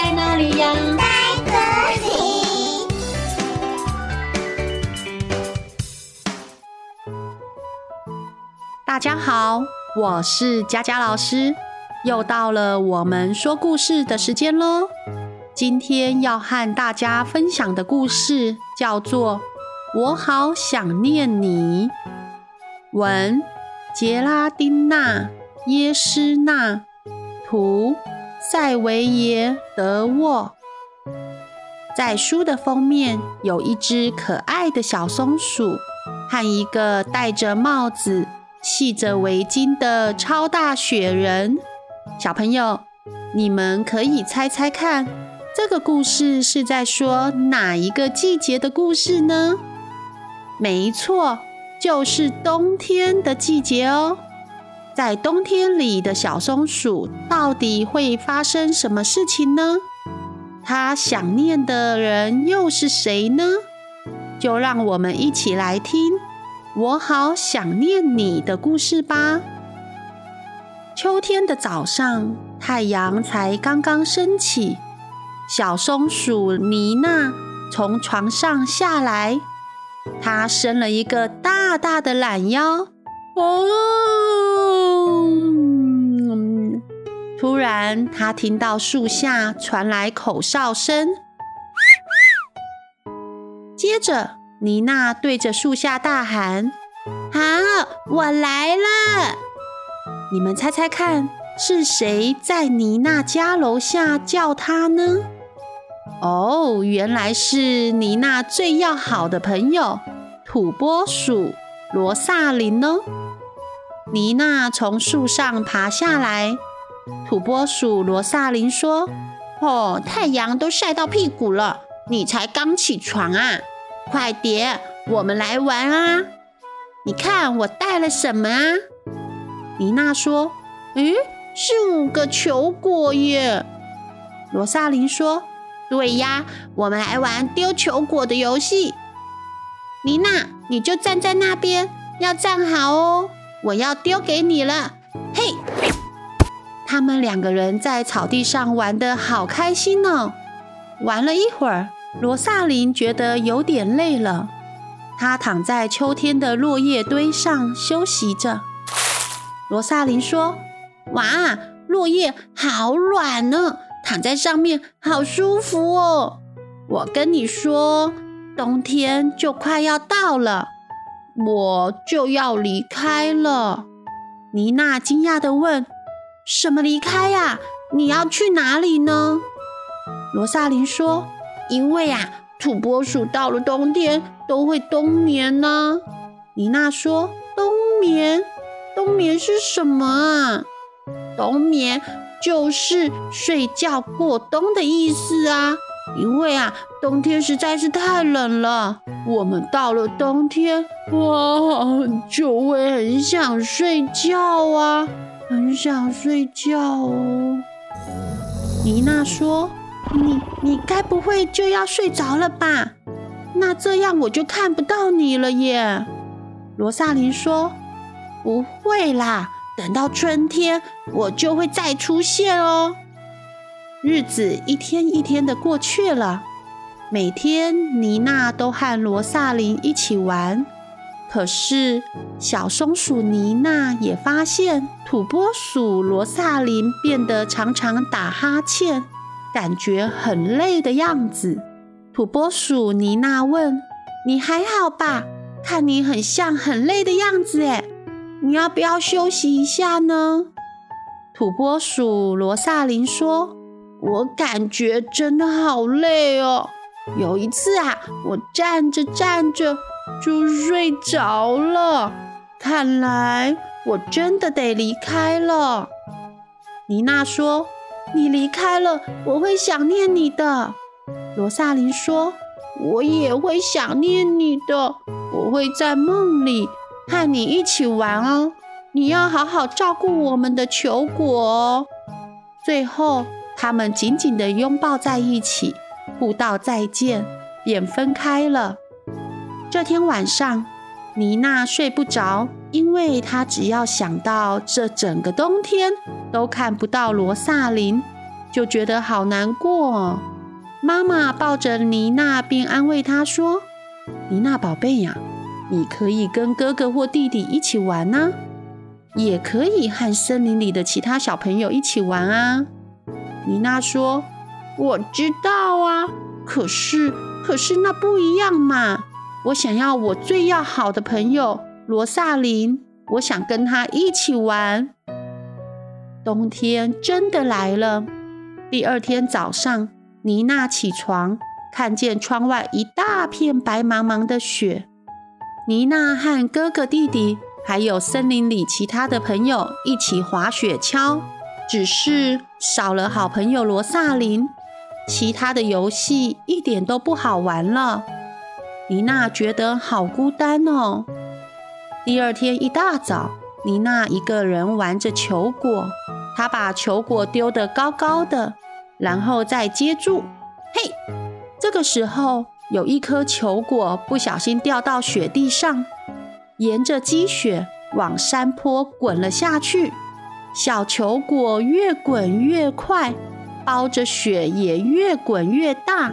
在哪里呀？在这里。大家好，我是佳佳老师，又到了我们说故事的时间喽。今天要和大家分享的故事叫做《我好想念你》。文：杰拉丁娜·耶诗娜，图：塞维耶·德沃。在书的封面有一只可爱的小松鼠和一个戴着帽子，系着围巾的超大雪人，小朋友，你们可以猜猜看，这个故事是在说哪一个季节的故事呢？没错，就是冬天的季节哦。在冬天里的小松鼠到底会发生什么事情呢？它想念的人又是谁呢？就让我们一起来听。我好想念你的故事吧。秋天的早上，太阳才刚刚升起。小松鼠妮娜从床上下来，她伸了一个大大的懒腰。哦！突然，他听到树下传来口哨声，接着。妮娜对着树下大喊：“好，我来了！你们猜猜看，是谁在妮娜家楼下叫她呢？”哦，原来是妮娜最要好的朋友土拨鼠罗萨琳哦。妮娜从树上爬下来，土拨鼠罗萨琳说：“哦，太阳都晒到屁股了，你才刚起床啊！”快点，我们来玩啊！你看我带了什么啊？妮娜说：“诶，是五个球果耶。”罗萨琳说：“对呀，我们来玩丢球果的游戏。”妮娜，你就站在那边，要站好哦。我要丢给你了，嘿！他们两个人在草地上玩的好开心哦。玩了一会儿。罗萨琳觉得有点累了，她躺在秋天的落叶堆上休息着。罗萨琳说：“哇，落叶好软呢，躺在上面好舒服哦。我跟你说，冬天就快要到了，我就要离开了。”妮娜惊讶地问：“什么离开呀？你要去哪里呢？”罗萨琳说。因为啊，土拨鼠到了冬天都会冬眠呢。妮娜说：“冬眠，冬眠是什么啊？冬眠就是睡觉过冬的意思啊。因为啊，冬天实在是太冷了，我们到了冬天，哇，就会很想睡觉啊，很想睡觉哦。”妮娜说。你你该不会就要睡着了吧？那这样我就看不到你了耶。罗萨琳说：“不会啦，等到春天我就会再出现哦。”日子一天一天的过去了，每天妮娜都和罗萨琳一起玩。可是小松鼠妮娜也发现土拨鼠罗萨琳变得常常打哈欠。感觉很累的样子，土拨鼠妮娜问：“你还好吧？看你很像很累的样子，诶，你要不要休息一下呢？”土拨鼠罗萨琳说：“我感觉真的好累哦。有一次啊，我站着站着就睡着了，看来我真的得离开了。”妮娜说。你离开了，我会想念你的。罗萨琳说：“我也会想念你的，我会在梦里和你一起玩哦。你要好好照顾我们的球果哦。”最后，他们紧紧地拥抱在一起，互道再见，便分开了。这天晚上，妮娜睡不着，因为她只要想到这整个冬天。都看不到罗萨琳，就觉得好难过。妈妈抱着妮娜，并安慰她说：“妮娜宝贝呀，你可以跟哥哥或弟弟一起玩呢，也可以和森林里的其他小朋友一起玩啊。”妮娜说：“我知道啊，可是，可是那不一样嘛。我想要我最要好的朋友罗萨琳，我想跟他一起玩。”冬天真的来了。第二天早上，妮娜起床，看见窗外一大片白茫茫的雪。妮娜和哥哥、弟弟，还有森林里其他的朋友一起滑雪橇，只是少了好朋友罗萨琳。其他的游戏一点都不好玩了。妮娜觉得好孤单哦。第二天一大早，妮娜一个人玩着球果。她把球果丢得高高的，然后再接住。嘿，这个时候有一颗球果不小心掉到雪地上，沿着积雪往山坡滚了下去。小球果越滚越快，包着雪也越滚越大。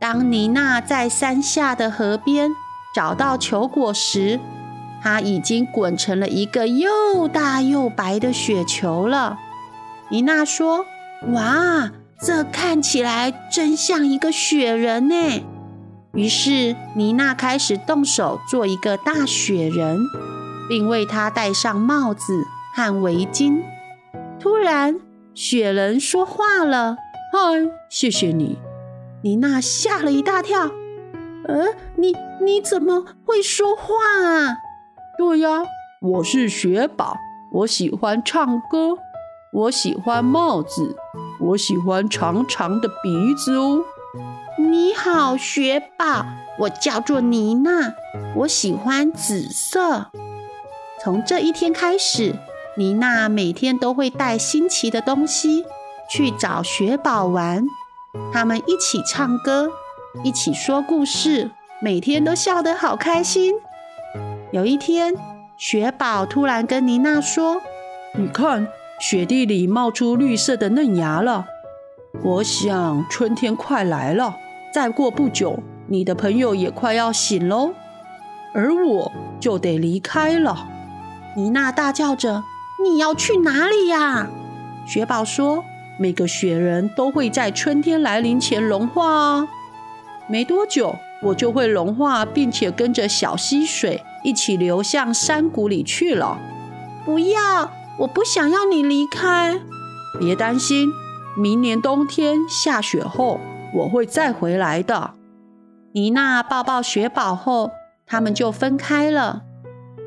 当妮娜在山下的河边找到球果时，它已经滚成了一个又大又白的雪球了。妮娜说：“哇，这看起来真像一个雪人呢。”于是妮娜开始动手做一个大雪人，并为它戴上帽子和围巾。突然，雪人说话了：“嗨，谢谢你。”妮娜吓了一大跳。“呃，你你怎么会说话啊？”对呀，我是雪宝，我喜欢唱歌，我喜欢帽子，我喜欢长长的鼻子哦。你好，雪宝，我叫做妮娜，我喜欢紫色。从这一天开始，妮娜每天都会带新奇的东西去找雪宝玩，他们一起唱歌，一起说故事，每天都笑得好开心。有一天，雪宝突然跟妮娜说：“你看，雪地里冒出绿色的嫩芽了。我想春天快来了。再过不久，你的朋友也快要醒喽，而我就得离开了。”妮娜大叫着：“你要去哪里呀？”雪宝说：“每个雪人都会在春天来临前融化哦。没多久，我就会融化，并且跟着小溪水。”一起流向山谷里去了。不要，我不想要你离开。别担心，明年冬天下雪后，我会再回来的。妮娜抱抱雪宝后，他们就分开了。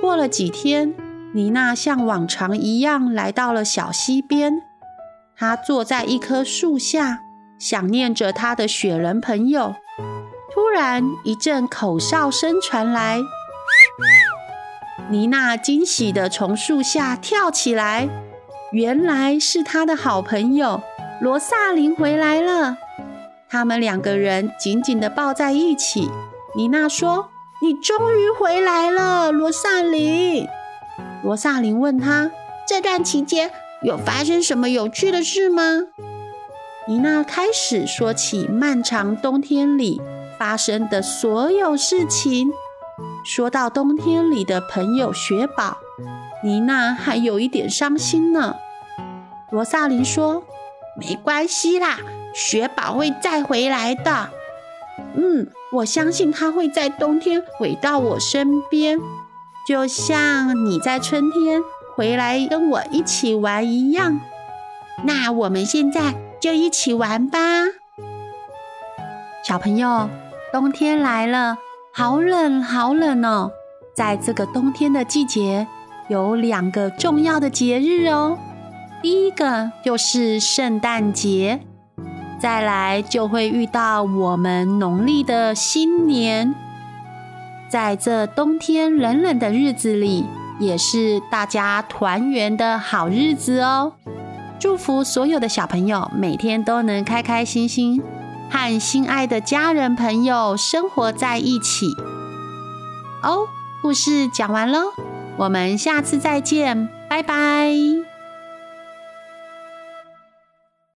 过了几天，妮娜像往常一样来到了小溪边。她坐在一棵树下，想念着她的雪人朋友。突然，一阵口哨声传来。妮娜惊喜地从树下跳起来，原来是她的好朋友罗萨琳回来了。他们两个人紧紧地抱在一起。妮娜说：“你终于回来了，罗萨琳。”罗萨琳问她：“这段期间有发生什么有趣的事吗？”妮娜开始说起漫长冬天里发生的所有事情。说到冬天里的朋友雪宝，妮娜还有一点伤心呢。罗萨琳说：“没关系啦，雪宝会再回来的。嗯，我相信他会在冬天回到我身边，就像你在春天回来跟我一起玩一样。那我们现在就一起玩吧，小朋友，冬天来了。”好冷，好冷哦！在这个冬天的季节，有两个重要的节日哦。第一个就是圣诞节，再来就会遇到我们农历的新年。在这冬天冷冷的日子里，也是大家团圆的好日子哦。祝福所有的小朋友每天都能开开心心。和心爱的家人朋友生活在一起。哦，故事讲完喽，我们下次再见，拜拜。